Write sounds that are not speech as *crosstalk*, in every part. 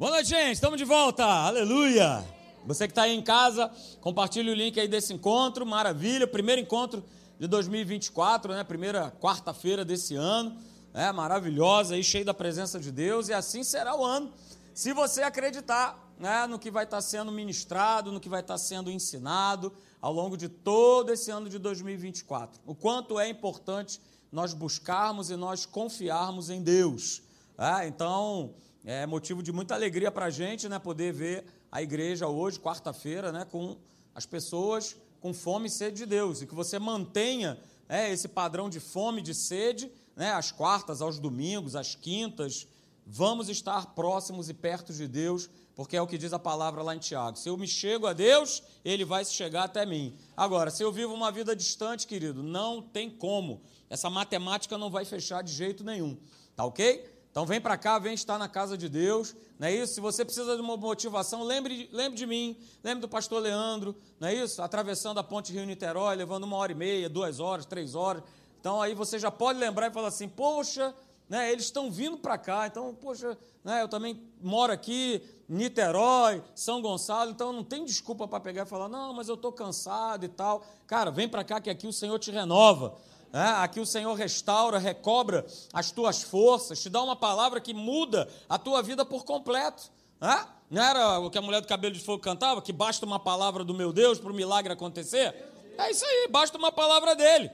Boa noite, gente. Estamos de volta. Aleluia. Você que está aí em casa, compartilhe o link aí desse encontro. Maravilha. Primeiro encontro de 2024, né? Primeira quarta-feira desse ano. É maravilhosa aí, cheio da presença de Deus. E assim será o ano. Se você acreditar né, no que vai estar sendo ministrado, no que vai estar sendo ensinado ao longo de todo esse ano de 2024. O quanto é importante nós buscarmos e nós confiarmos em Deus. É, então, é motivo de muita alegria para a gente né, poder ver a igreja hoje, quarta-feira, né, com as pessoas com fome e sede de Deus. E que você mantenha é, esse padrão de fome, de sede, né, às quartas, aos domingos, às quintas. Vamos estar próximos e perto de Deus, porque é o que diz a palavra lá em Tiago. Se eu me chego a Deus, ele vai se chegar até mim. Agora, se eu vivo uma vida distante, querido, não tem como. Essa matemática não vai fechar de jeito nenhum. Tá ok? Então vem para cá, vem estar na casa de Deus, não é isso? Se você precisa de uma motivação, lembre, lembre de mim, lembre do pastor Leandro, não é isso? Atravessando a ponte Rio-Niterói, levando uma hora e meia, duas horas, três horas. Então aí você já pode lembrar e falar assim, poxa, né, eles estão vindo para cá, então, poxa, né, eu também moro aqui, Niterói, São Gonçalo, então não tem desculpa para pegar e falar, não, mas eu estou cansado e tal. Cara, vem para cá que aqui o Senhor te renova. É, aqui o Senhor restaura, recobra as tuas forças, te dá uma palavra que muda a tua vida por completo. É? Não era o que a mulher do cabelo de fogo cantava? Que basta uma palavra do meu Deus para o milagre acontecer? É isso aí, basta uma palavra dele.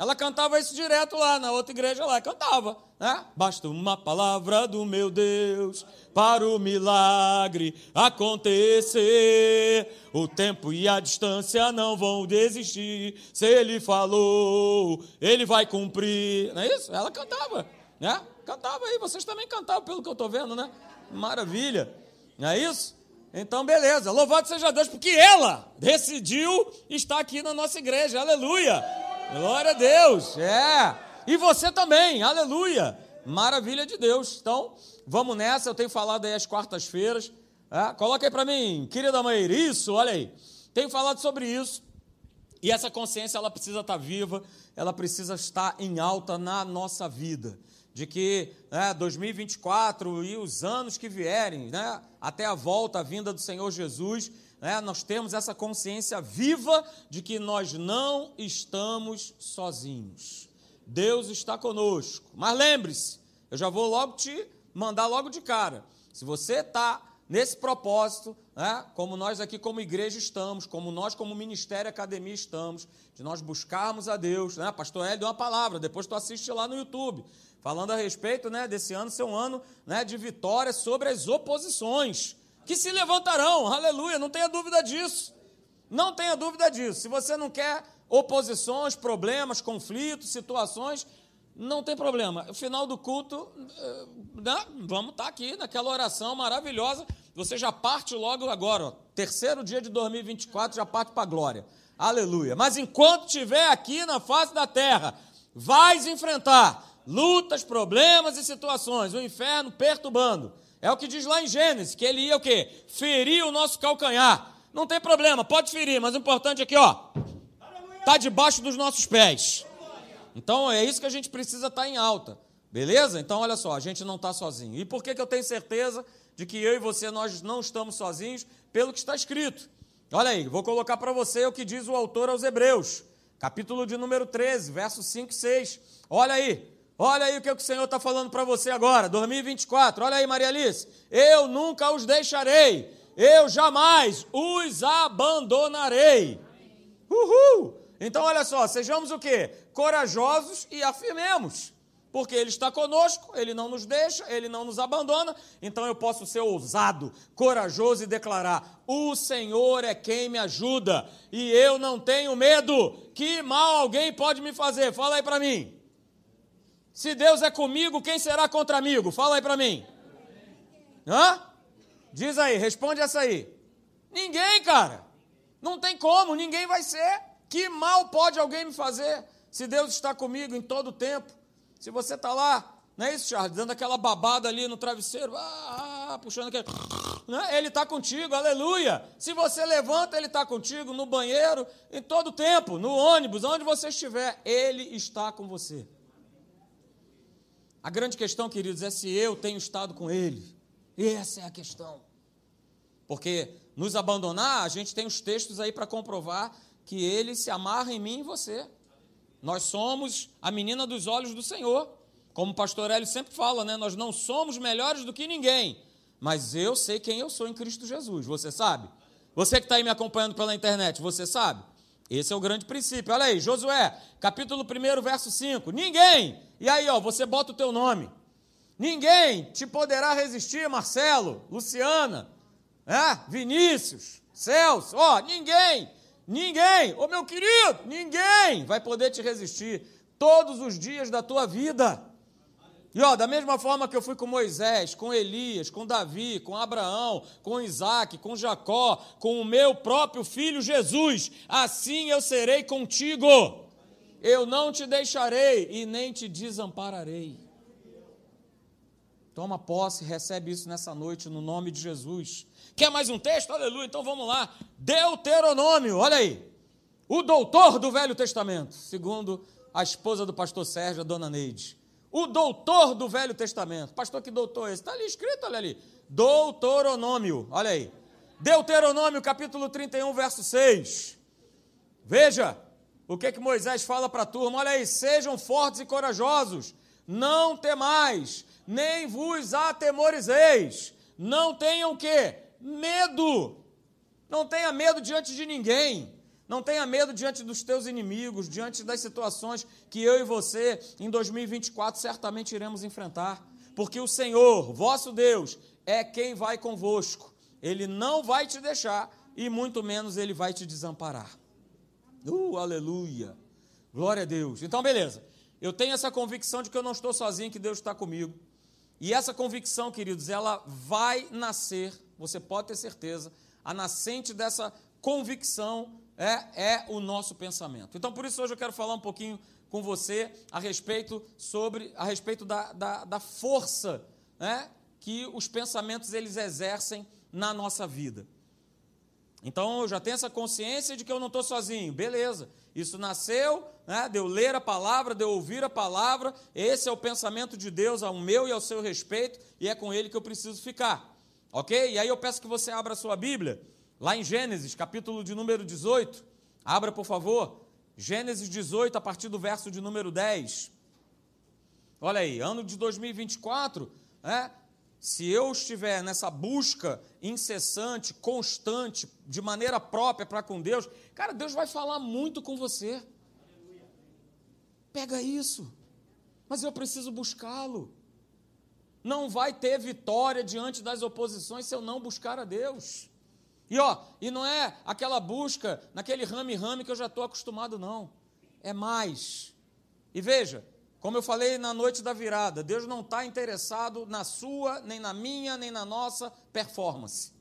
Ela cantava isso direto lá na outra igreja lá, cantava. Né? Basta uma palavra do meu Deus para o milagre acontecer. O tempo e a distância não vão desistir. Se ele falou, ele vai cumprir. Não é isso? Ela cantava, né? Cantava aí, vocês também cantavam pelo que eu estou vendo, né? Maravilha. Não é isso? Então, beleza. Louvado seja Deus, porque ela decidiu estar aqui na nossa igreja. Aleluia. Glória a Deus. É. E você também. Aleluia. Maravilha de Deus. Então, vamos nessa. Eu tenho falado aí às quartas-feiras. É, coloca aí para mim, querida mãe. Isso, olha aí. Tenho falado sobre isso. E essa consciência, ela precisa estar viva, ela precisa estar em alta na nossa vida. De que né, 2024 e os anos que vierem, né, até a volta, a vinda do Senhor Jesus, né, nós temos essa consciência viva de que nós não estamos sozinhos. Deus está conosco. Mas lembre-se, eu já vou logo te mandar logo de cara. Se você está nesse propósito, né, como nós aqui como igreja estamos, como nós como Ministério Academia estamos, de nós buscarmos a Deus, né, pastor Hélio deu uma palavra, depois tu assiste lá no YouTube, falando a respeito né, desse ano ser um ano né, de vitória sobre as oposições que se levantarão, aleluia, não tenha dúvida disso. Não tenha dúvida disso. Se você não quer oposições, problemas, conflitos, situações, não tem problema. No final do culto, eh, né, vamos estar aqui naquela oração maravilhosa. Você já parte logo agora, ó, terceiro dia de 2024, já parte para a glória. Aleluia. Mas enquanto estiver aqui na face da terra, vais enfrentar lutas, problemas e situações, o inferno perturbando. É o que diz lá em Gênesis, que ele ia o quê? Ferir o nosso calcanhar. Não tem problema, pode ferir, mas o importante aqui, ó, tá debaixo dos nossos pés. Então é isso que a gente precisa estar tá em alta. Beleza? Então olha só, a gente não está sozinho. E por que, que eu tenho certeza de que eu e você nós não estamos sozinhos? Pelo que está escrito. Olha aí, vou colocar para você o que diz o autor aos Hebreus, capítulo de número 13, versos 5 e 6. Olha aí, Olha aí o que o Senhor está falando para você agora, 2024. Olha aí, Maria Alice. Eu nunca os deixarei, eu jamais os abandonarei. Uhul! Então, olha só, sejamos o quê? Corajosos e afirmemos. Porque Ele está conosco, Ele não nos deixa, Ele não nos abandona. Então eu posso ser ousado, corajoso e declarar: O Senhor é quem me ajuda e eu não tenho medo. Que mal alguém pode me fazer? Fala aí para mim. Se Deus é comigo, quem será contra amigo? Fala aí para mim. Hã? Diz aí, responde essa aí. Ninguém, cara. Não tem como, ninguém vai ser. Que mal pode alguém me fazer se Deus está comigo em todo o tempo? Se você está lá, não é isso, Charles? Dando aquela babada ali no travesseiro, ah, puxando aquele. Né? Ele está contigo, aleluia. Se você levanta, ele está contigo no banheiro, em todo o tempo, no ônibus, onde você estiver, ele está com você. A grande questão, queridos, é se eu tenho estado com Ele. Essa é a questão. Porque nos abandonar, a gente tem os textos aí para comprovar que ele se amarra em mim e você. Nós somos a menina dos olhos do Senhor. Como o pastor Hélio sempre fala, né? Nós não somos melhores do que ninguém, mas eu sei quem eu sou em Cristo Jesus. Você sabe? Você que está aí me acompanhando pela internet, você sabe? Esse é o grande princípio. Olha aí, Josué, capítulo 1, verso 5. Ninguém, e aí, ó, você bota o teu nome. Ninguém te poderá resistir, Marcelo, Luciana, é? Vinícius, Celso, ó, ninguém, ninguém, ô meu querido, ninguém vai poder te resistir todos os dias da tua vida. E ó, da mesma forma que eu fui com Moisés, com Elias, com Davi, com Abraão, com Isaac, com Jacó, com o meu próprio filho Jesus, assim eu serei contigo. Eu não te deixarei e nem te desampararei. Toma posse, recebe isso nessa noite no nome de Jesus. Quer mais um texto? Aleluia. Então vamos lá. Deuteronômio, olha aí. O doutor do Velho Testamento, segundo a esposa do pastor Sérgio, a dona Neide o doutor do Velho Testamento. Pastor, que doutor é esse? Está ali escrito, olha ali. Doutoronômio, olha aí. Deuteronômio, capítulo 31, verso 6. Veja o que, que Moisés fala para a turma. Olha aí, sejam fortes e corajosos. Não temais, nem vos atemorizeis. Não tenham o quê? Medo. Não tenha medo diante de ninguém. Não tenha medo diante dos teus inimigos, diante das situações que eu e você em 2024 certamente iremos enfrentar, porque o Senhor, vosso Deus, é quem vai convosco. Ele não vai te deixar e muito menos ele vai te desamparar. Uh, aleluia. Glória a Deus. Então, beleza. Eu tenho essa convicção de que eu não estou sozinho, que Deus está comigo. E essa convicção, queridos, ela vai nascer, você pode ter certeza, a nascente dessa convicção é, é o nosso pensamento. Então, por isso, hoje eu quero falar um pouquinho com você a respeito sobre a respeito da, da, da força né, que os pensamentos eles exercem na nossa vida. Então eu já tenho essa consciência de que eu não estou sozinho, beleza. Isso nasceu, né, de eu ler a palavra, de eu ouvir a palavra. Esse é o pensamento de Deus ao meu e ao seu respeito, e é com ele que eu preciso ficar. Ok? E aí eu peço que você abra a sua Bíblia Lá em Gênesis, capítulo de número 18, abra por favor, Gênesis 18, a partir do verso de número 10. Olha aí, ano de 2024, né? se eu estiver nessa busca incessante, constante, de maneira própria para com Deus, cara, Deus vai falar muito com você. Pega isso, mas eu preciso buscá-lo. Não vai ter vitória diante das oposições se eu não buscar a Deus. E ó, e não é aquela busca naquele rame-rame que eu já estou acostumado, não. É mais. E veja, como eu falei na noite da virada, Deus não está interessado na sua, nem na minha, nem na nossa performance.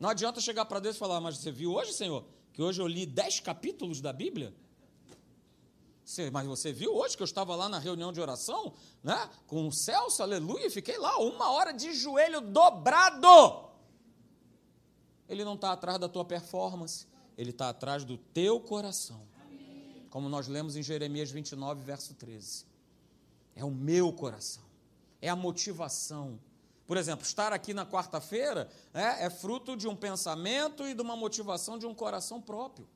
Não adianta chegar para Deus e falar, mas você viu hoje, Senhor, que hoje eu li dez capítulos da Bíblia? mas você viu hoje que eu estava lá na reunião de oração, né? Com o Celso, aleluia, e fiquei lá uma hora de joelho dobrado ele não está atrás da tua performance, ele está atrás do teu coração. Como nós lemos em Jeremias 29, verso 13. É o meu coração, é a motivação. Por exemplo, estar aqui na quarta-feira é, é fruto de um pensamento e de uma motivação de um coração próprio.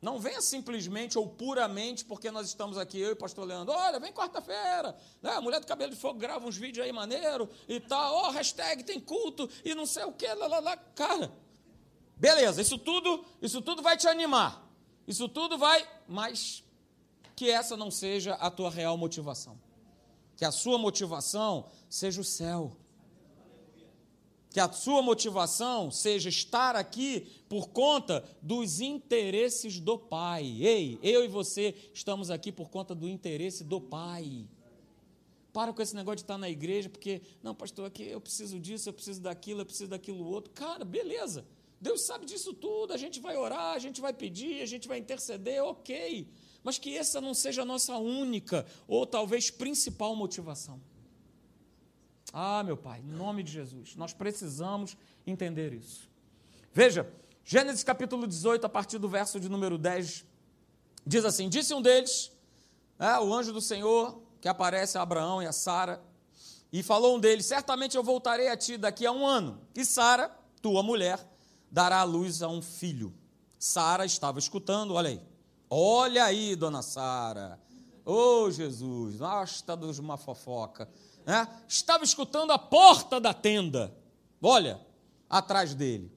Não venha simplesmente ou puramente porque nós estamos aqui, eu e o pastor Leandro. Olha, vem quarta-feira. Né? A mulher do cabelo de fogo grava uns vídeos aí maneiro e tal. Ó, oh, hashtag tem culto e não sei o que. Lá, lá, lá. Cara, beleza, isso tudo, isso tudo vai te animar. Isso tudo vai, mas que essa não seja a tua real motivação. Que a sua motivação seja o céu que a sua motivação seja estar aqui por conta dos interesses do Pai. Ei, eu e você estamos aqui por conta do interesse do Pai. Para com esse negócio de estar na igreja, porque, não, pastor, aqui eu preciso disso, eu preciso daquilo, eu preciso daquilo outro. Cara, beleza. Deus sabe disso tudo, a gente vai orar, a gente vai pedir, a gente vai interceder, ok. Mas que essa não seja a nossa única ou talvez principal motivação. Ah, meu Pai, em nome de Jesus, nós precisamos entender isso. Veja, Gênesis capítulo 18, a partir do verso de número 10, diz assim: Disse um deles, é, o anjo do Senhor, que aparece a Abraão e a Sara, E falou um deles: Certamente eu voltarei a ti daqui a um ano. E Sara, tua mulher, dará à luz a um filho. Sara estava escutando, olha aí. Olha aí, dona Sara. Ô oh, Jesus, basta dos uma fofoca. Né? Estava escutando a porta da tenda. Olha, atrás dele.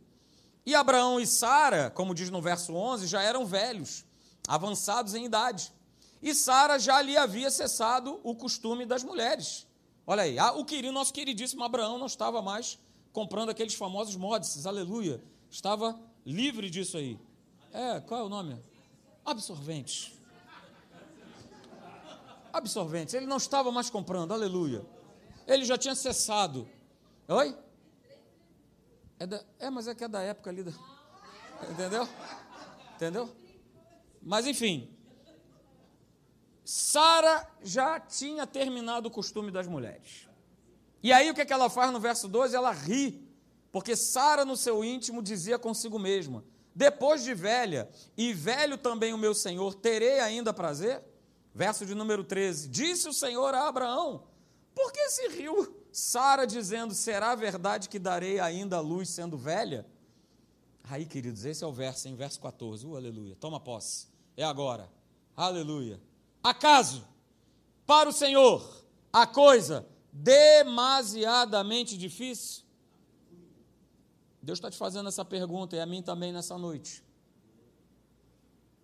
E Abraão e Sara, como diz no verso 11, já eram velhos, avançados em idade. E Sara já lhe havia cessado o costume das mulheres. Olha aí, o querido, nosso queridíssimo Abraão não estava mais comprando aqueles famosos mods, aleluia. Estava livre disso aí. É, qual é o nome? Absorventes. Absorventes. Ele não estava mais comprando, aleluia. Ele já tinha cessado. Oi? É, da, é, mas é que é da época ali. Da, *laughs* entendeu? Entendeu? Mas enfim. Sara já tinha terminado o costume das mulheres. E aí o que, é que ela faz no verso 12? Ela ri, porque Sara no seu íntimo dizia consigo mesma: Depois de velha, e velho também o meu senhor, terei ainda prazer? Verso de número 13: Disse o Senhor a Abraão: Por que se riu Sara dizendo: Será verdade que darei ainda a luz sendo velha? Aí, queridos, esse é o verso, em verso 14. Uh, aleluia. Toma posse. É agora. Aleluia. Acaso, para o Senhor, a coisa demasiadamente difícil? Deus está te fazendo essa pergunta e a mim também nessa noite.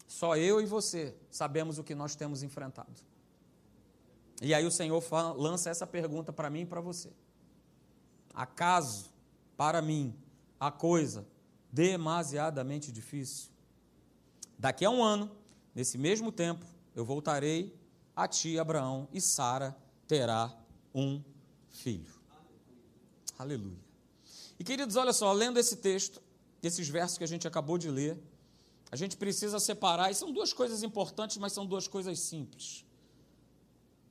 Só eu e você sabemos o que nós temos enfrentado. E aí o Senhor fala, lança essa pergunta para mim e para você. Acaso, para mim, a coisa demasiadamente difícil? Daqui a um ano, nesse mesmo tempo, eu voltarei a ti, Abraão, e Sara terá um filho. Aleluia. E queridos, olha só, lendo esse texto, esses versos que a gente acabou de ler, a gente precisa separar, e são duas coisas importantes, mas são duas coisas simples.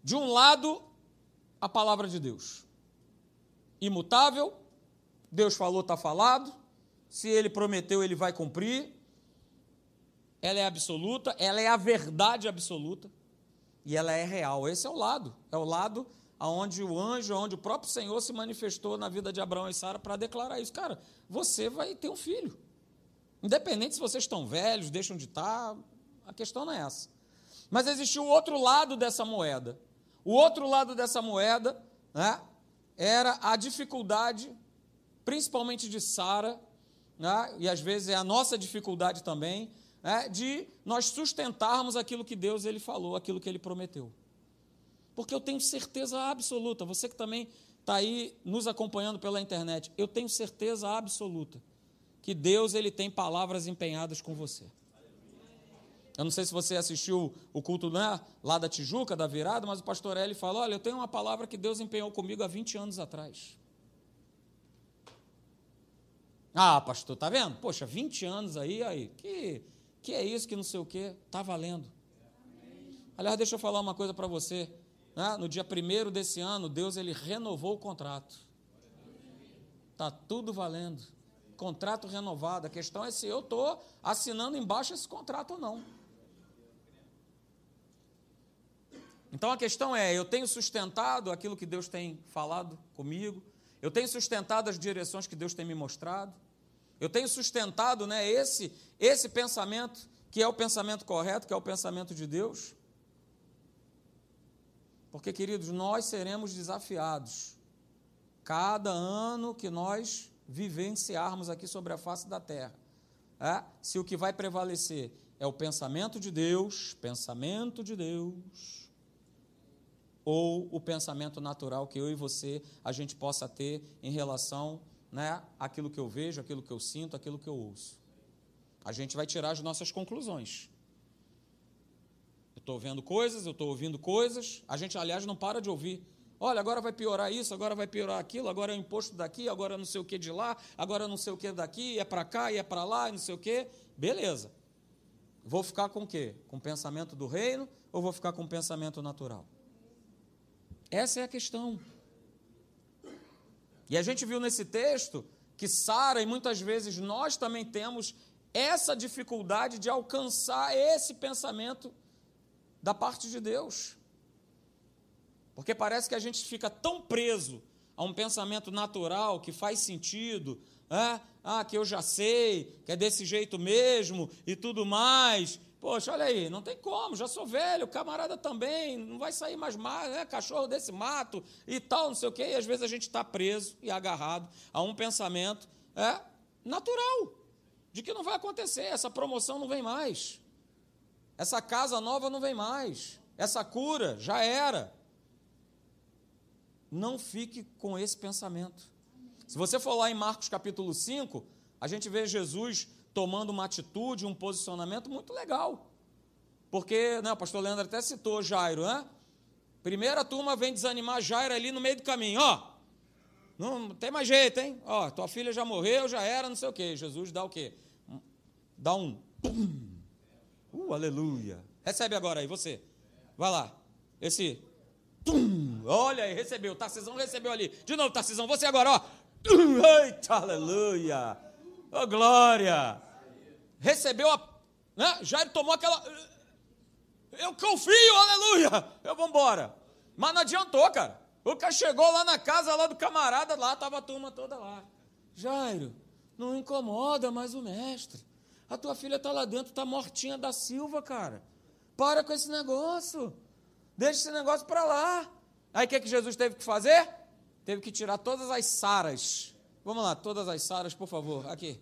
De um lado, a palavra de Deus. Imutável, Deus falou, está falado. Se ele prometeu, ele vai cumprir. Ela é absoluta, ela é a verdade absoluta e ela é real. Esse é o lado, é o lado aonde o anjo, onde o próprio Senhor se manifestou na vida de Abraão e Sara para declarar isso. Cara, você vai ter um filho. Independente se vocês estão velhos, deixam de estar, a questão não é essa. Mas existiu o outro lado dessa moeda. O outro lado dessa moeda né, era a dificuldade, principalmente de Sara, né, e às vezes é a nossa dificuldade também, né, de nós sustentarmos aquilo que Deus ele falou, aquilo que ele prometeu. Porque eu tenho certeza absoluta, você que também está aí nos acompanhando pela internet, eu tenho certeza absoluta que Deus ele tem palavras empenhadas com você. Eu não sei se você assistiu o culto né, lá da Tijuca, da virada, mas o pastor Eli falou: Olha, eu tenho uma palavra que Deus empenhou comigo há 20 anos atrás. Ah, pastor, tá vendo? Poxa, 20 anos aí, aí, que, que é isso, que não sei o quê, tá valendo. Aliás, deixa eu falar uma coisa para você. Né? No dia primeiro desse ano, Deus ele renovou o contrato. Tá tudo valendo. Contrato renovado. A questão é se eu estou assinando embaixo esse contrato ou não. Então a questão é: eu tenho sustentado aquilo que Deus tem falado comigo, eu tenho sustentado as direções que Deus tem me mostrado, eu tenho sustentado né, esse, esse pensamento que é o pensamento correto, que é o pensamento de Deus. Porque, queridos, nós seremos desafiados cada ano que nós vivenciarmos aqui sobre a face da terra. É? Se o que vai prevalecer é o pensamento de Deus, pensamento de Deus, ou o pensamento natural que eu e você a gente possa ter em relação né, àquilo que eu vejo, aquilo que eu sinto, aquilo que eu ouço. A gente vai tirar as nossas conclusões. Eu estou vendo coisas, eu estou ouvindo coisas, a gente, aliás, não para de ouvir. Olha, agora vai piorar isso, agora vai piorar aquilo, agora é o imposto daqui, agora não sei o que de lá, agora não sei o que daqui, é para cá e é para lá, e não sei o que. Beleza. Vou ficar com o quê? Com o pensamento do reino ou vou ficar com o pensamento natural? Essa é a questão. E a gente viu nesse texto que Sara, e muitas vezes nós também temos essa dificuldade de alcançar esse pensamento da parte de Deus. Porque parece que a gente fica tão preso a um pensamento natural que faz sentido, é? ah, que eu já sei, que é desse jeito mesmo e tudo mais. Poxa, olha aí, não tem como, já sou velho, camarada também, não vai sair mais mais, né? cachorro desse mato e tal, não sei o quê. E às vezes a gente está preso e agarrado a um pensamento é, natural, de que não vai acontecer, essa promoção não vem mais, essa casa nova não vem mais, essa cura já era. Não fique com esse pensamento. Se você for lá em Marcos capítulo 5, a gente vê Jesus tomando uma atitude, um posicionamento muito legal. Porque, né, o pastor Leandro até citou Jairo, né? Primeira turma vem desanimar Jairo ali no meio do caminho, ó. Não tem mais jeito, hein? Ó, tua filha já morreu, já era, não sei o quê. Jesus dá o quê? Dá um. Uh, aleluia. Recebe agora aí, você. Vai lá. Esse. Olha aí, recebeu. Tarcisão recebeu ali. De novo, Tarcisão, você agora, ó. Eita, aleluia. Oh, glória. Recebeu a. Né? Jairo tomou aquela. Eu confio, aleluia. Eu vou embora. Mas não adiantou, cara. O cara chegou lá na casa lá do camarada, lá estava a turma toda lá. Jairo, não incomoda mais o mestre. A tua filha está lá dentro, está mortinha da Silva, cara. Para com esse negócio. Deixa esse negócio para lá. Aí o que, que Jesus teve que fazer? Teve que tirar todas as saras. Vamos lá, todas as saras, por favor. Aqui.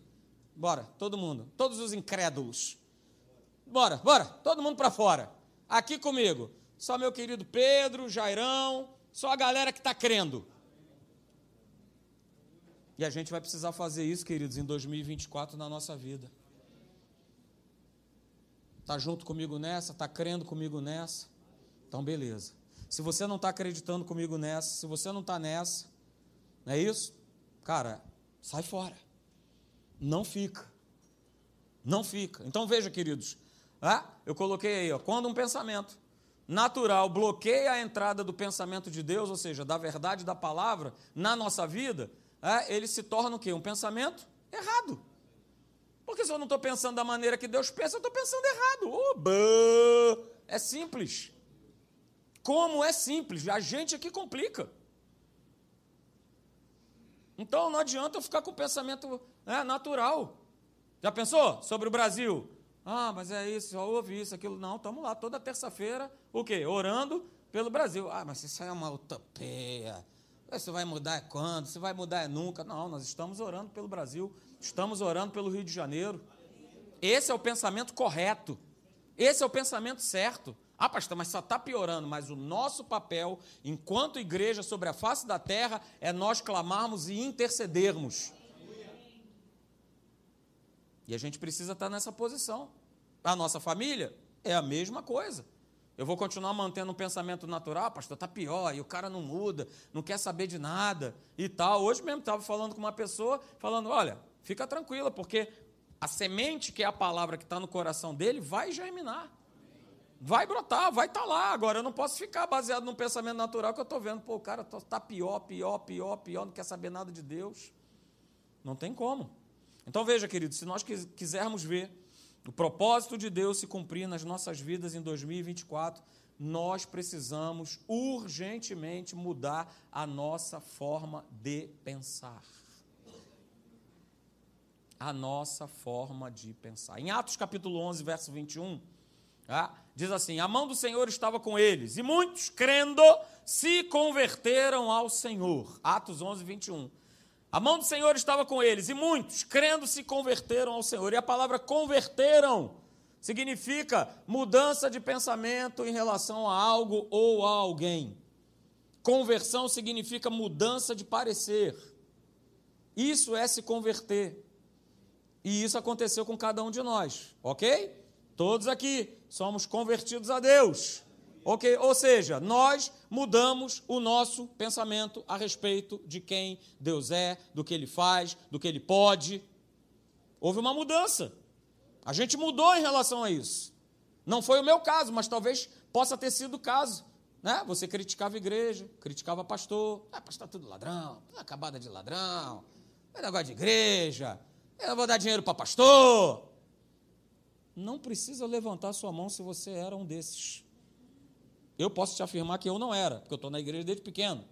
Bora, todo mundo. Todos os incrédulos. Bora, bora. Todo mundo para fora. Aqui comigo. Só meu querido Pedro, Jairão, só a galera que está crendo. E a gente vai precisar fazer isso, queridos, em 2024 na nossa vida. Está junto comigo nessa? Está crendo comigo nessa? Então, beleza. Se você não está acreditando comigo nessa, se você não está nessa, não é isso? Cara, sai fora. Não fica. Não fica. Então veja, queridos. Ah, eu coloquei aí, ó, quando um pensamento natural bloqueia a entrada do pensamento de Deus, ou seja, da verdade da palavra, na nossa vida, é, ele se torna o quê? Um pensamento errado. Porque se eu não estou pensando da maneira que Deus pensa, eu estou pensando errado. Oba! É simples. Como é simples? A gente aqui complica. Então não adianta eu ficar com o pensamento né, natural. Já pensou sobre o Brasil? Ah, mas é isso, só ouvi isso, aquilo. Não, estamos lá toda terça-feira, o quê? Orando pelo Brasil. Ah, mas isso aí é uma utopia. Isso vai mudar é quando? Isso vai mudar é nunca. Não, nós estamos orando pelo Brasil, estamos orando pelo Rio de Janeiro. Esse é o pensamento correto. Esse é o pensamento certo. Ah, pastor, mas só está piorando. Mas o nosso papel, enquanto igreja sobre a face da terra, é nós clamarmos e intercedermos. E a gente precisa estar nessa posição. A nossa família é a mesma coisa. Eu vou continuar mantendo um pensamento natural, pastor, está pior, e o cara não muda, não quer saber de nada e tal. Hoje mesmo estava falando com uma pessoa, falando: olha, fica tranquila, porque a semente, que é a palavra que está no coração dele, vai germinar. Vai brotar, vai estar tá lá. Agora, eu não posso ficar baseado num pensamento natural que eu estou vendo, pô, o cara está pior, pior, pior, pior, não quer saber nada de Deus. Não tem como. Então veja, querido, se nós quisermos ver o propósito de Deus se cumprir nas nossas vidas em 2024, nós precisamos urgentemente mudar a nossa forma de pensar. A nossa forma de pensar. Em Atos capítulo 11, verso 21, tá? diz assim: A mão do Senhor estava com eles, e muitos, crendo, se converteram ao Senhor. Atos 11, 21. A mão do Senhor estava com eles, e muitos, crendo, se converteram ao Senhor. E a palavra converteram significa mudança de pensamento em relação a algo ou a alguém. Conversão significa mudança de parecer. Isso é se converter. E isso aconteceu com cada um de nós, ok? Todos aqui somos convertidos a Deus. Ok? Ou seja, nós mudamos o nosso pensamento a respeito de quem Deus é, do que Ele faz, do que Ele pode. Houve uma mudança. A gente mudou em relação a isso. Não foi o meu caso, mas talvez possa ter sido o caso. Né? Você criticava a igreja, criticava pastor. Ah, pastor, tudo ladrão, tudo acabada de ladrão. É negócio de igreja. Eu não vou dar dinheiro para pastor. Não precisa levantar sua mão se você era um desses. Eu posso te afirmar que eu não era, porque eu estou na igreja desde pequeno.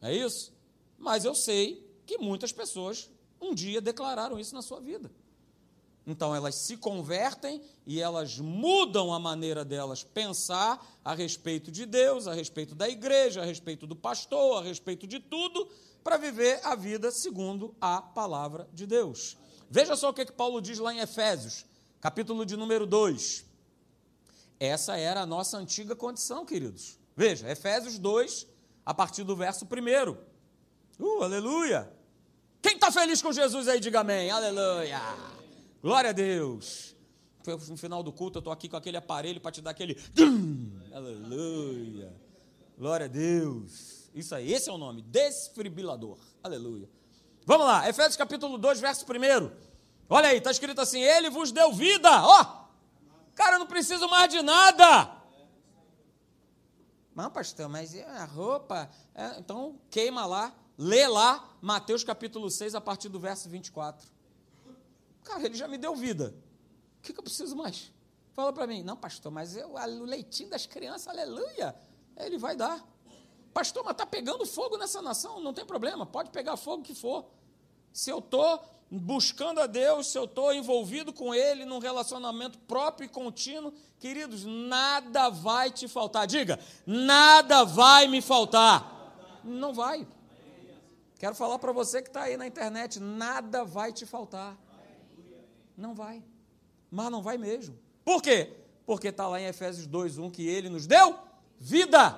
É isso? Mas eu sei que muitas pessoas um dia declararam isso na sua vida. Então elas se convertem e elas mudam a maneira delas pensar a respeito de Deus, a respeito da igreja, a respeito do pastor, a respeito de tudo, para viver a vida segundo a palavra de Deus. Veja só o que, que Paulo diz lá em Efésios, capítulo de número 2. Essa era a nossa antiga condição, queridos. Veja, Efésios 2, a partir do verso 1. Uh, aleluia! Quem está feliz com Jesus aí, diga amém. Aleluia! Glória a Deus! No final do culto, eu estou aqui com aquele aparelho para te dar aquele. Aleluia! Glória a Deus! Isso aí, esse é o nome, desfibrilador. Aleluia. Vamos lá, Efésios capítulo 2, verso 1. Olha aí, está escrito assim: Ele vos deu vida. Ó, cara, eu não preciso mais de nada. Não, pastor, mas a roupa. É, então queima lá, lê lá, Mateus capítulo 6, a partir do verso 24. Cara, ele já me deu vida. O que, que eu preciso mais? Fala para mim. Não, pastor, mas eu, o leitinho das crianças, aleluia, ele vai dar. Pastor, mas está pegando fogo nessa nação, não tem problema, pode pegar fogo que for. Se eu estou buscando a Deus, se eu estou envolvido com Ele num relacionamento próprio e contínuo, queridos, nada vai te faltar. Diga, nada vai me faltar. Não vai. Quero falar para você que está aí na internet, nada vai te faltar. Não vai. Mas não vai mesmo. Por quê? Porque está lá em Efésios 2:1 que ele nos deu vida.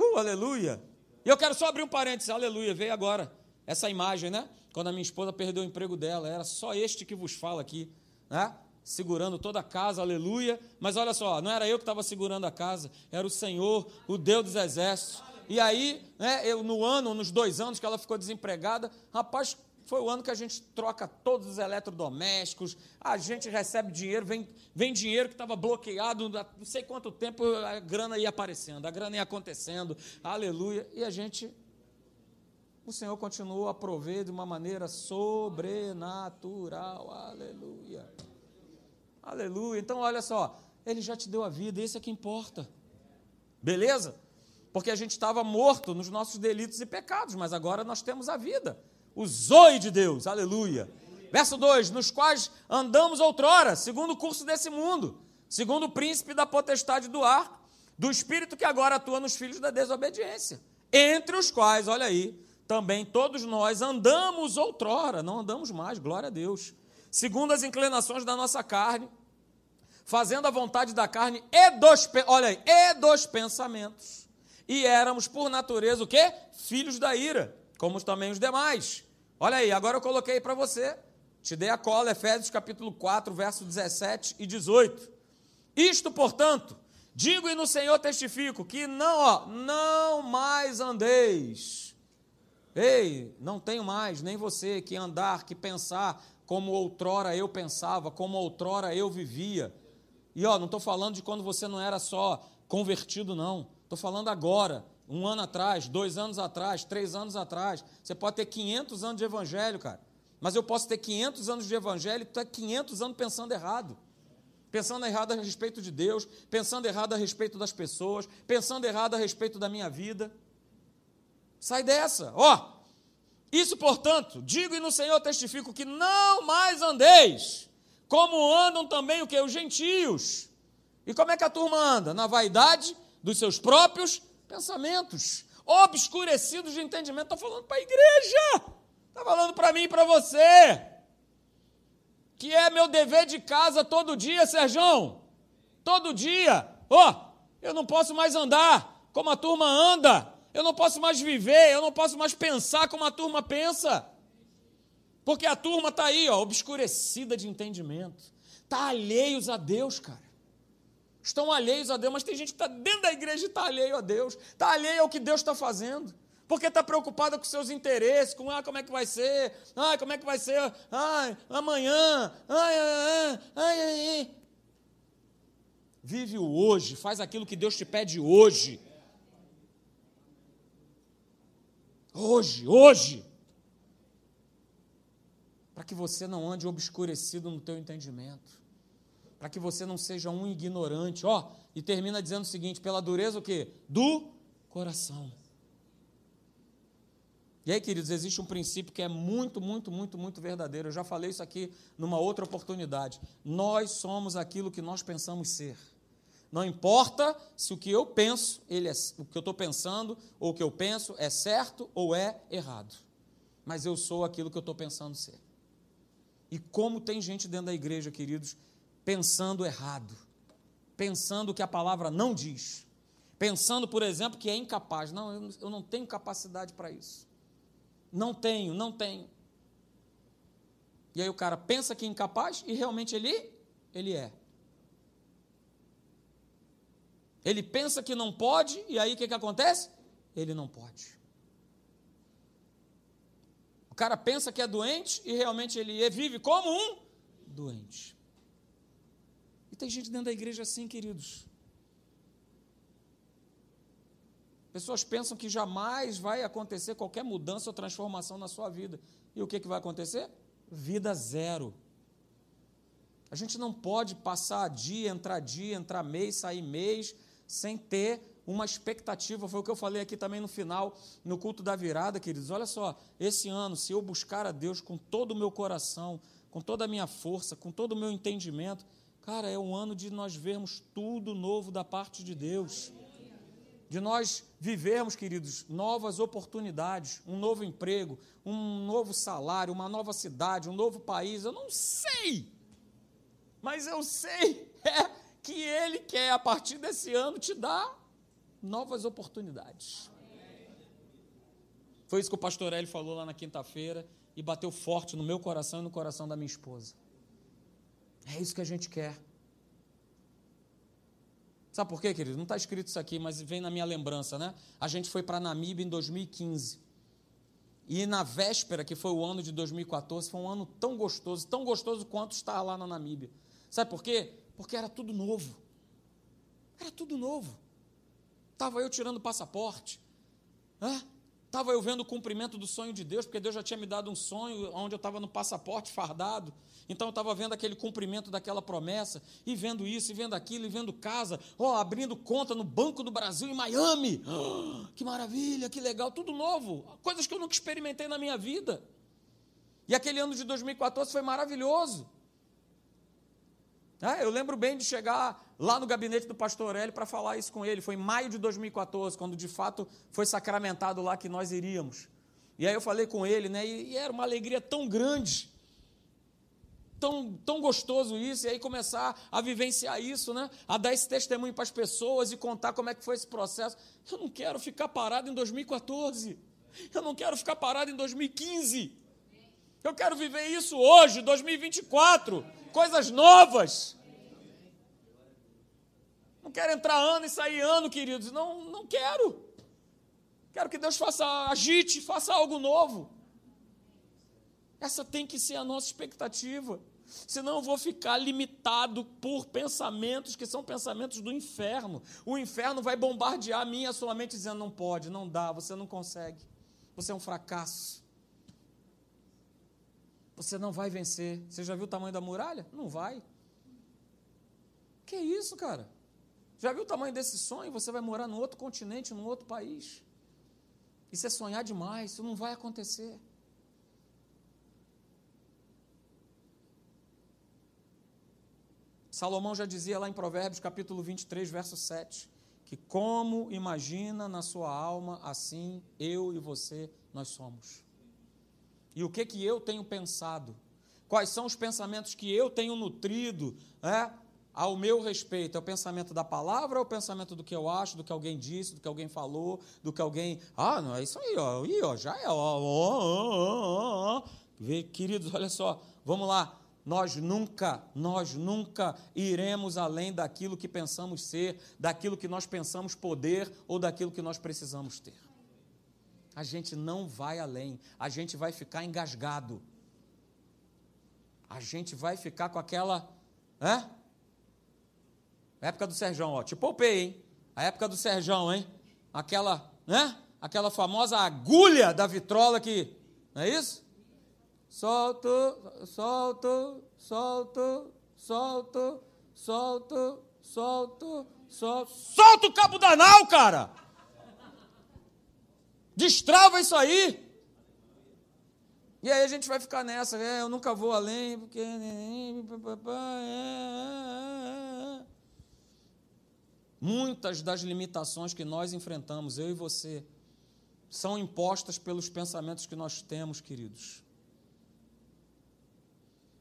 Uh, aleluia. E eu quero só abrir um parênteses, aleluia, veio agora essa imagem, né? Quando a minha esposa perdeu o emprego dela, era só este que vos fala aqui, né? Segurando toda a casa, aleluia. Mas olha só, não era eu que estava segurando a casa, era o Senhor, o Deus dos exércitos. E aí, né, eu, no ano, nos dois anos que ela ficou desempregada, rapaz, foi o ano que a gente troca todos os eletrodomésticos, a gente recebe dinheiro, vem, vem dinheiro que estava bloqueado, não sei quanto tempo a grana ia aparecendo, a grana ia acontecendo, aleluia, e a gente, o Senhor continua a prover de uma maneira sobrenatural, aleluia, aleluia. Então, olha só, Ele já te deu a vida, isso é que importa, beleza? Porque a gente estava morto nos nossos delitos e pecados, mas agora nós temos a vida o zoe de Deus, aleluia. Verso 2: Nos quais andamos outrora, segundo o curso desse mundo, segundo o príncipe da potestade do ar, do espírito que agora atua nos filhos da desobediência, entre os quais, olha aí, também todos nós andamos outrora, não andamos mais, glória a Deus, segundo as inclinações da nossa carne, fazendo a vontade da carne e dos, olha aí, e dos pensamentos. E éramos por natureza o quê? Filhos da ira como também os demais. Olha aí, agora eu coloquei para você, te dei a cola, Efésios capítulo 4, verso 17 e 18. Isto, portanto, digo e no Senhor testifico, que não, ó, não mais andeis. Ei, não tenho mais, nem você, que andar, que pensar como outrora eu pensava, como outrora eu vivia. E ó, não estou falando de quando você não era só convertido, não. Estou falando agora, um ano atrás, dois anos atrás, três anos atrás. Você pode ter 500 anos de evangelho, cara. Mas eu posso ter 500 anos de evangelho e é 500 anos pensando errado. Pensando errado a respeito de Deus, pensando errado a respeito das pessoas, pensando errado a respeito da minha vida. Sai dessa. Ó, isso, portanto, digo e no Senhor testifico que não mais andeis, como andam também o que? Os gentios. E como é que a turma anda? Na vaidade dos seus próprios pensamentos obscurecidos de entendimento. Estou falando para a igreja, está falando para mim e para você, que é meu dever de casa todo dia, Serjão, todo dia. Ó, oh, eu não posso mais andar como a turma anda, eu não posso mais viver, eu não posso mais pensar como a turma pensa. Porque a turma está aí, ó, obscurecida de entendimento. Está alheios a Deus, cara estão alheios a Deus, mas tem gente que está dentro da igreja e está alheio a Deus, está alheio ao que Deus está fazendo, porque está preocupada com seus interesses, com ah, como é que vai ser, ah, como é que vai ser, ah, amanhã, ai, ai, ai. Vive o hoje, faz aquilo que Deus te pede hoje. Hoje, hoje. Para que você não ande obscurecido no teu entendimento para que você não seja um ignorante. Ó, e termina dizendo o seguinte: pela dureza o quê? Do coração. E aí, queridos, existe um princípio que é muito, muito, muito, muito verdadeiro. Eu já falei isso aqui numa outra oportunidade. Nós somos aquilo que nós pensamos ser. Não importa se o que eu penso, ele é, o que eu estou pensando ou o que eu penso é certo ou é errado. Mas eu sou aquilo que eu estou pensando ser. E como tem gente dentro da igreja, queridos, pensando errado, pensando que a palavra não diz, pensando, por exemplo, que é incapaz. Não, eu não tenho capacidade para isso. Não tenho, não tenho. E aí o cara pensa que é incapaz e realmente ele, ele é. Ele pensa que não pode e aí o que, que acontece? Ele não pode. O cara pensa que é doente e realmente ele vive como um doente. E tem gente dentro da igreja assim, queridos. Pessoas pensam que jamais vai acontecer qualquer mudança ou transformação na sua vida. E o que, que vai acontecer? Vida zero. A gente não pode passar dia, entrar dia, entrar mês, sair mês, sem ter uma expectativa. Foi o que eu falei aqui também no final, no culto da virada, queridos. Olha só, esse ano, se eu buscar a Deus com todo o meu coração, com toda a minha força, com todo o meu entendimento, Cara, é um ano de nós vermos tudo novo da parte de Deus. De nós vivermos, queridos, novas oportunidades, um novo emprego, um novo salário, uma nova cidade, um novo país. Eu não sei, mas eu sei *laughs* é, que Ele quer, a partir desse ano, te dar novas oportunidades. Foi isso que o pastor Eli falou lá na quinta-feira e bateu forte no meu coração e no coração da minha esposa. É isso que a gente quer. Sabe por quê, querido? Não está escrito isso aqui, mas vem na minha lembrança, né? A gente foi para Namíbia em 2015. E na véspera, que foi o ano de 2014, foi um ano tão gostoso, tão gostoso quanto estar lá na Namíbia. Sabe por quê? Porque era tudo novo. Era tudo novo. Estava eu tirando passaporte. Estava eu vendo o cumprimento do sonho de Deus, porque Deus já tinha me dado um sonho onde eu estava no passaporte fardado. Então eu estava vendo aquele cumprimento daquela promessa, e vendo isso, e vendo aquilo, e vendo casa, ó, abrindo conta no Banco do Brasil em Miami. Oh, que maravilha, que legal, tudo novo. Coisas que eu nunca experimentei na minha vida. E aquele ano de 2014 foi maravilhoso. É, eu lembro bem de chegar lá no gabinete do pastor Hélio para falar isso com ele. Foi em maio de 2014, quando de fato foi sacramentado lá que nós iríamos. E aí eu falei com ele, né? E, e era uma alegria tão grande tão, tão gostoso isso, e aí começar a vivenciar isso, né? a dar esse testemunho para as pessoas e contar como é que foi esse processo. Eu não quero ficar parado em 2014, eu não quero ficar parado em 2015, eu quero viver isso hoje, 2024, coisas novas. Não quero entrar ano e sair ano, queridos, não, não quero. Quero que Deus faça, agite, faça algo novo. Essa tem que ser a nossa expectativa senão eu vou ficar limitado por pensamentos que são pensamentos do inferno. O inferno vai bombardear a minha a sua mente dizendo: não pode, não dá, você não consegue, você é um fracasso. Você não vai vencer. Você já viu o tamanho da muralha? Não vai. Que isso, cara? Já viu o tamanho desse sonho? Você vai morar num outro continente, num outro país. Isso é sonhar demais, isso não vai acontecer. Salomão já dizia lá em Provérbios, capítulo 23, verso 7, que como imagina na sua alma, assim eu e você nós somos. E o que que eu tenho pensado? Quais são os pensamentos que eu tenho nutrido, é, ao meu respeito? É o pensamento da palavra ou é o pensamento do que eu acho, do que alguém disse, do que alguém falou, do que alguém. Ah, não, é isso aí, ó, ó já é, ó, ó, ó, ó. Queridos, olha só, vamos lá nós nunca, nós nunca iremos além daquilo que pensamos ser, daquilo que nós pensamos poder ou daquilo que nós precisamos ter. A gente não vai além, a gente vai ficar engasgado. A gente vai ficar com aquela. É? Época do Serjão, ó. Te poupei, hein? A época do Serjão, hein? Aquela, né? Aquela famosa agulha da vitrola que. Não é isso? solto, solto, solto, solto. solto, solto, solto. Solta o cabo da nau, cara! Destrava isso aí! E aí a gente vai ficar nessa, é, eu nunca vou além, porque. Muitas das limitações que nós enfrentamos, eu e você, são impostas pelos pensamentos que nós temos, queridos.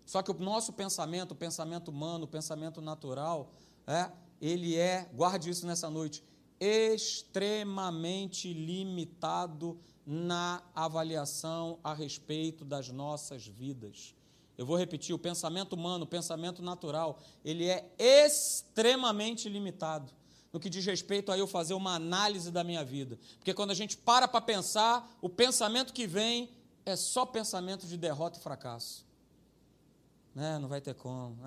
Só que o nosso pensamento, o pensamento humano, o pensamento natural, é, ele é, guarde isso nessa noite, extremamente limitado na avaliação a respeito das nossas vidas. Eu vou repetir, o pensamento humano, o pensamento natural, ele é extremamente limitado no que diz respeito a eu fazer uma análise da minha vida. Porque quando a gente para para pensar, o pensamento que vem é só pensamento de derrota e fracasso. É, não vai ter como.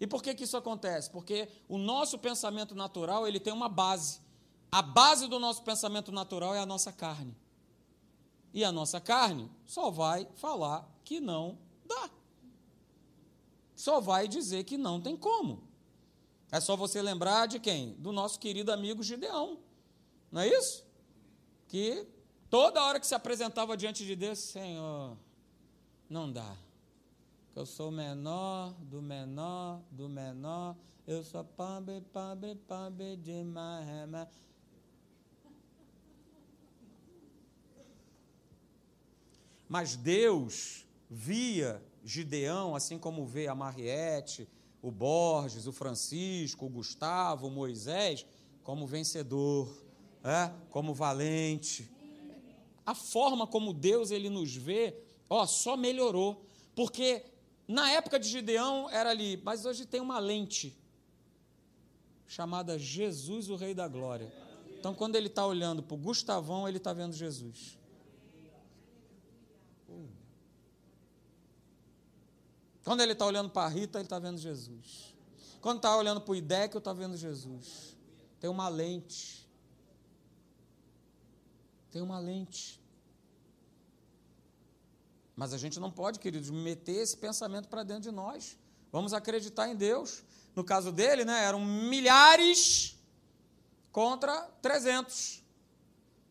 E por que, que isso acontece? Porque o nosso pensamento natural ele tem uma base. A base do nosso pensamento natural é a nossa carne. E a nossa carne só vai falar que não dá. Só vai dizer que não tem como. É só você lembrar de quem? Do nosso querido amigo Gideão. Não é isso? Que toda hora que se apresentava diante de Deus, Senhor, não dá. Eu sou menor, do menor, do menor. Eu sou pambe, pambe, pambe demais. Mas Deus via Gideão, assim como vê a Mariette, o Borges, o Francisco, o Gustavo, o Moisés, como vencedor, é? como valente. A forma como Deus ele nos vê, ó, só melhorou. Porque na época de Gideão era ali, mas hoje tem uma lente chamada Jesus, o Rei da Glória. Então, quando ele está olhando para o Gustavão, ele está vendo Jesus. Quando ele está olhando para a Rita, ele está vendo Jesus. Quando está olhando para o Ideco, está vendo Jesus. Tem uma lente. Tem uma lente. Mas a gente não pode, queridos, meter esse pensamento para dentro de nós. Vamos acreditar em Deus. No caso dele, né, eram milhares contra 300.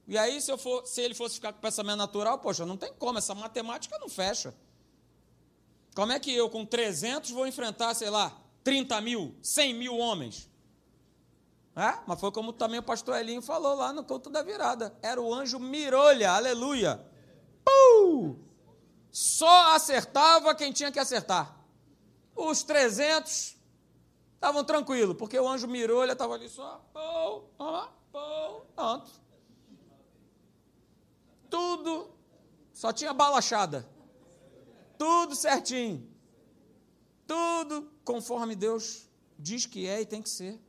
E aí, se, eu for, se ele fosse ficar com pensamento natural, poxa, não tem como, essa matemática não fecha. Como é que eu, com 300, vou enfrentar, sei lá, 30 mil, 100 mil homens? É? Mas foi como também o pastor Elinho falou lá no culto da virada. Era o anjo mirolha, aleluia. Puh! Só acertava quem tinha que acertar. Os 300 estavam tranquilos, porque o anjo mirolha estava ali só. Pô, pô, pronto. Tudo, só tinha balachada. Tudo certinho. Tudo conforme Deus diz que é e tem que ser.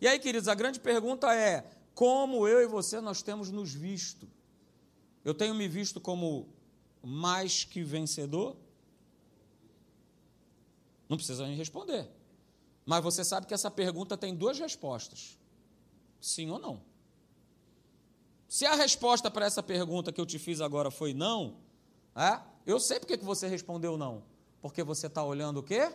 E aí, queridos, a grande pergunta é: como eu e você nós temos nos visto? Eu tenho me visto como mais que vencedor? Não precisa me responder. Mas você sabe que essa pergunta tem duas respostas: sim ou não. Se a resposta para essa pergunta que eu te fiz agora foi não, é? Eu sei porque que você respondeu não. Porque você está olhando o quê?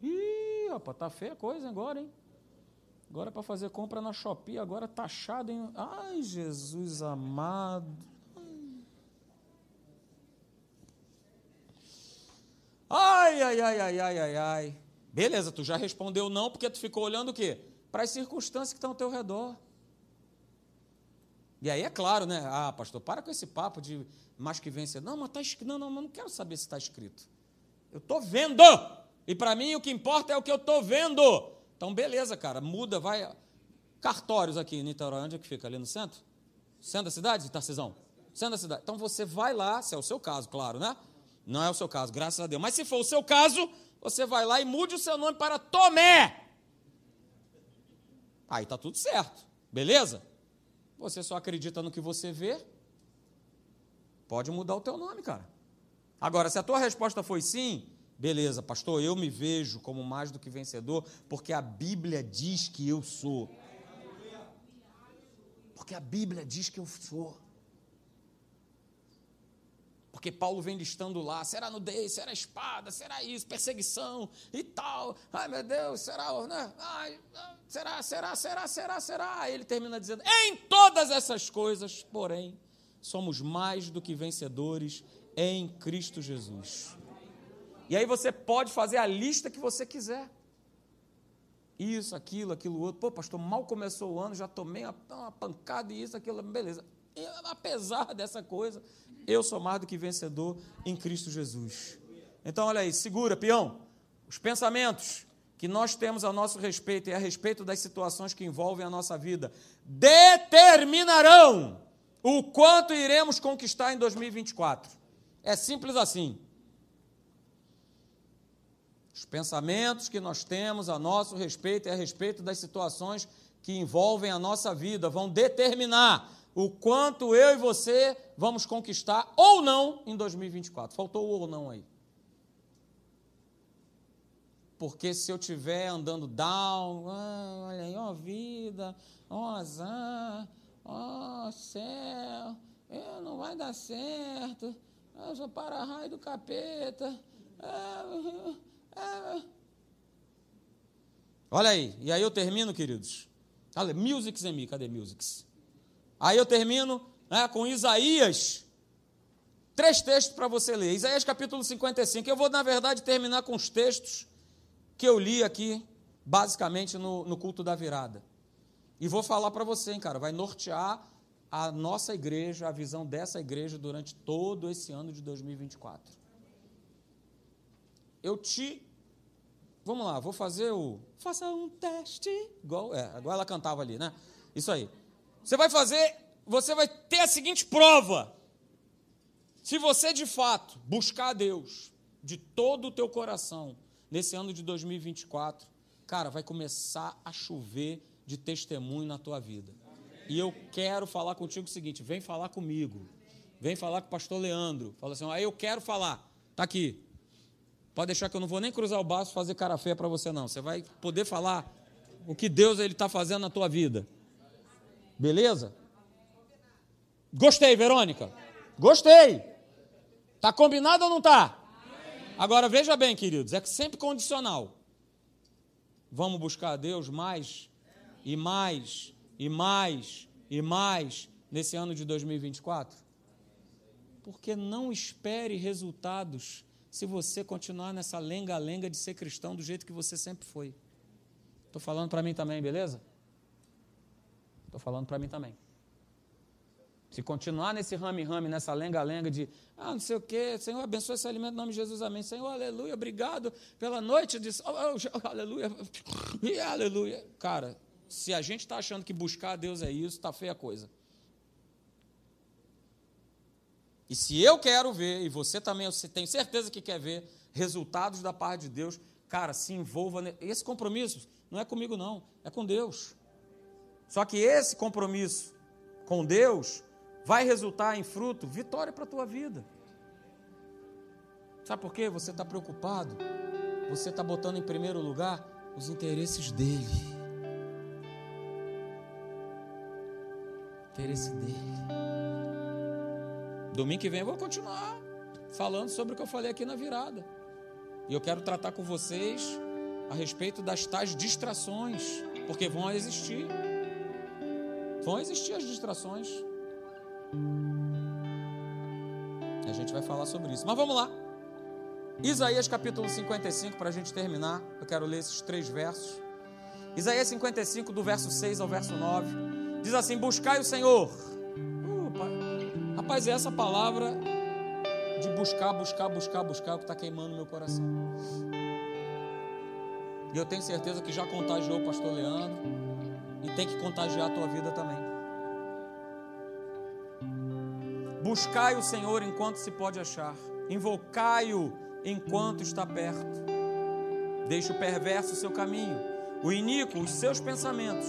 Ih, rapaz, tá feia a coisa agora, hein? Agora para fazer compra na Shopee, agora taxado em. Ai, Jesus amado. Ai, ai, ai, ai, ai, ai, ai. Beleza, tu já respondeu não porque tu ficou olhando o quê? Para as circunstâncias que estão ao teu redor. E aí é claro, né? Ah, pastor, para com esse papo de mais que vencer. Não, mas está escrito. Não, não, mas não quero saber se está escrito. Eu estou vendo. E para mim o que importa é o que eu estou vendo. Então, beleza, cara, muda, vai. Cartórios aqui em Niterói, onde é que fica? Ali no centro? Centro da cidade, Tarcisão? Centro da cidade. Então você vai lá, se é o seu caso, claro, né? Não é o seu caso, graças a Deus. Mas se for o seu caso, você vai lá e mude o seu nome para Tomé. Aí está tudo certo, beleza? Você só acredita no que você vê? Pode mudar o teu nome, cara. Agora, se a tua resposta foi sim, beleza, pastor, eu me vejo como mais do que vencedor, porque a Bíblia diz que eu sou. Porque a Bíblia diz que eu sou. Porque Paulo vem listando lá, será nudez, será espada, será isso, perseguição e tal. Ai, meu Deus, será, né? Ai, será, será, será, será, será. Aí ele termina dizendo: em todas essas coisas, porém, somos mais do que vencedores em Cristo Jesus. E aí você pode fazer a lista que você quiser. Isso, aquilo, aquilo outro. Pô, pastor, mal começou o ano, já tomei uma, uma pancada e isso, aquilo, beleza. E, apesar dessa coisa, eu sou mais do que vencedor em Cristo Jesus. Então, olha aí, segura, peão. Os pensamentos que nós temos a nosso respeito e a respeito das situações que envolvem a nossa vida determinarão o quanto iremos conquistar em 2024. É simples assim. Os pensamentos que nós temos a nosso respeito e a respeito das situações que envolvem a nossa vida vão determinar o quanto eu e você vamos conquistar ou não em 2024. Faltou o ou não aí. Porque se eu estiver andando down, ah, olha aí, ó vida, ó azar, ó céu, é, não vai dar certo, eu sou para-raio do capeta. É, é. Olha aí, e aí eu termino, queridos. Olha, musics em mim, cadê musics? Aí eu termino né, com Isaías. Três textos para você ler. Isaías capítulo 55. Eu vou, na verdade, terminar com os textos que eu li aqui, basicamente, no, no culto da virada. E vou falar para você, hein, cara, vai nortear a nossa igreja, a visão dessa igreja durante todo esse ano de 2024. Eu te. Vamos lá, vou fazer o. Faça um teste. Igual, é, igual ela cantava ali, né? Isso aí. Você vai fazer, você vai ter a seguinte prova. Se você de fato buscar Deus de todo o teu coração nesse ano de 2024, cara, vai começar a chover de testemunho na tua vida. E eu quero falar contigo o seguinte: vem falar comigo. Vem falar com o pastor Leandro. Fala assim: aí eu quero falar. Tá aqui. Pode deixar que eu não vou nem cruzar o braço fazer cara feia para você, não. Você vai poder falar o que Deus está fazendo na tua vida. Beleza? Gostei, Verônica. Gostei. Tá combinado ou não tá? Agora veja bem, queridos, é sempre condicional. Vamos buscar a Deus mais e mais e mais e mais nesse ano de 2024? Porque não espere resultados se você continuar nessa lenga-lenga de ser cristão do jeito que você sempre foi. Estou falando para mim também, beleza? Estou falando para mim também. Se continuar nesse rame-rame, nessa lenga-lenga de, ah, não sei o quê, Senhor, abençoe esse alimento em nome de Jesus, amém. Senhor, aleluia, obrigado pela noite. De... Oh, oh, aleluia, e *laughs* aleluia. Cara, se a gente está achando que buscar a Deus é isso, está feia a coisa. E se eu quero ver, e você também, eu tenho certeza que quer ver, resultados da parte de Deus, cara, se envolva. Esse compromisso não é comigo, não, é com Deus. Só que esse compromisso com Deus vai resultar em fruto, vitória para a tua vida. Sabe por quê? Você está preocupado, você está botando em primeiro lugar os interesses dele. Interesse dele. Domingo que vem eu vou continuar falando sobre o que eu falei aqui na virada. E eu quero tratar com vocês a respeito das tais distrações, porque vão existir. Vão existir as distrações. A gente vai falar sobre isso. Mas vamos lá. Isaías capítulo 55, para a gente terminar. Eu quero ler esses três versos. Isaías 55, do verso 6 ao verso 9. Diz assim: Buscai o Senhor. Rapaz, é essa palavra de buscar, buscar, buscar, buscar, é que está queimando meu coração. E eu tenho certeza que já contagiou o pastor Leandro e tem que contagiar a tua vida também. Buscai o Senhor enquanto se pode achar, invocai-o enquanto está perto. Deixe o perverso o seu caminho, o iníquo os seus pensamentos.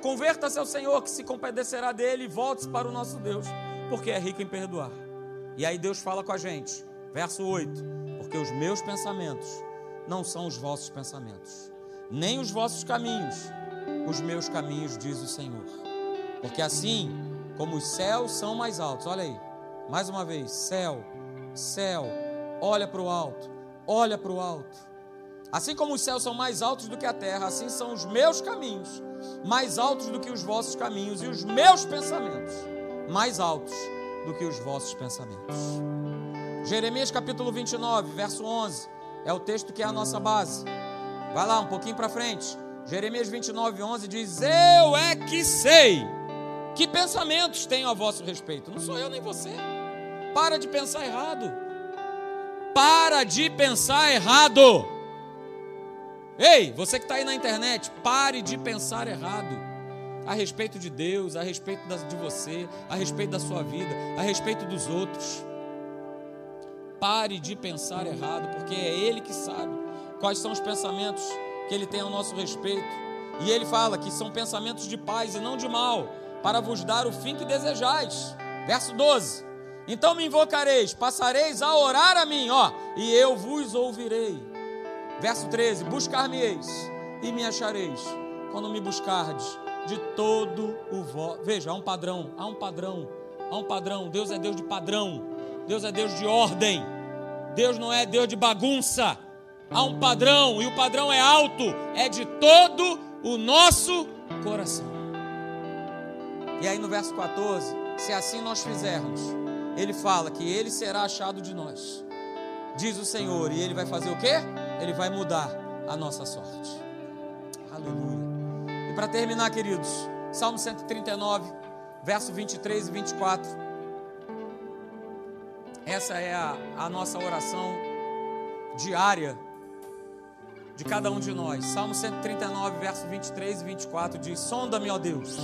Converta-se ao Senhor, que se compadecerá dele, e volte para o nosso Deus, porque é rico em perdoar. E aí Deus fala com a gente, verso 8: Porque os meus pensamentos não são os vossos pensamentos, nem os vossos caminhos os meus caminhos, diz o Senhor. Porque assim como os céus são mais altos, olha aí, Mais uma vez, céu, céu, olha para o alto, olha para o alto. Assim como os céus são mais altos do que a terra, assim são os meus caminhos mais altos do que os vossos caminhos e os meus pensamentos mais altos do que os vossos pensamentos. Jeremias capítulo 29, verso 11, é o texto que é a nossa base. Vai lá um pouquinho para frente. Jeremias 29, 11 diz: Eu é que sei que pensamentos tenho a vosso respeito. Não sou eu nem você. Para de pensar errado. Para de pensar errado. Ei, você que está aí na internet, pare de pensar errado a respeito de Deus, a respeito de você, a respeito da sua vida, a respeito dos outros. Pare de pensar errado, porque é Ele que sabe quais são os pensamentos que Ele tem ao nosso respeito. E Ele fala que são pensamentos de paz e não de mal, para vos dar o fim que desejais. Verso 12. Então me invocareis, passareis a orar a mim, ó, e eu vos ouvirei. Verso 13: Buscar-me-eis e me achareis, quando me buscardes de todo o vosso. Veja, há um padrão, há um padrão, há um padrão. Deus é Deus de padrão, Deus é Deus de ordem, Deus não é Deus de bagunça. Há um padrão e o padrão é alto, é de todo o nosso coração. E aí no verso 14, se assim nós fizermos, ele fala que ele será achado de nós. Diz o Senhor, e ele vai fazer o quê? Ele vai mudar a nossa sorte. Aleluia. E para terminar, queridos, Salmo 139, verso 23 e 24. Essa é a, a nossa oração diária de cada um de nós. Salmo 139, verso 23 e 24 diz: Sonda-me, ó Deus.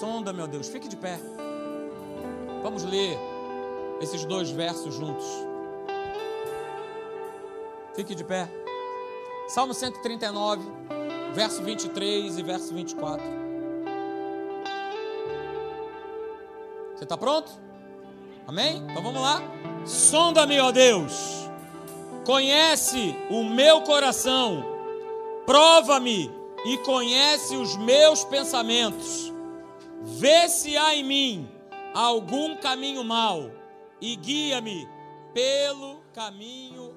Sonda-me, ó Deus. Fique de pé. Vamos ler esses dois versos juntos. Fique de pé. Salmo 139, verso 23 e verso 24. Você está pronto? Amém? Então vamos lá. Sonda-me, ó Deus. Conhece o meu coração. Prova-me e conhece os meus pensamentos. Vê se há em mim algum caminho mau e guia-me pelo caminho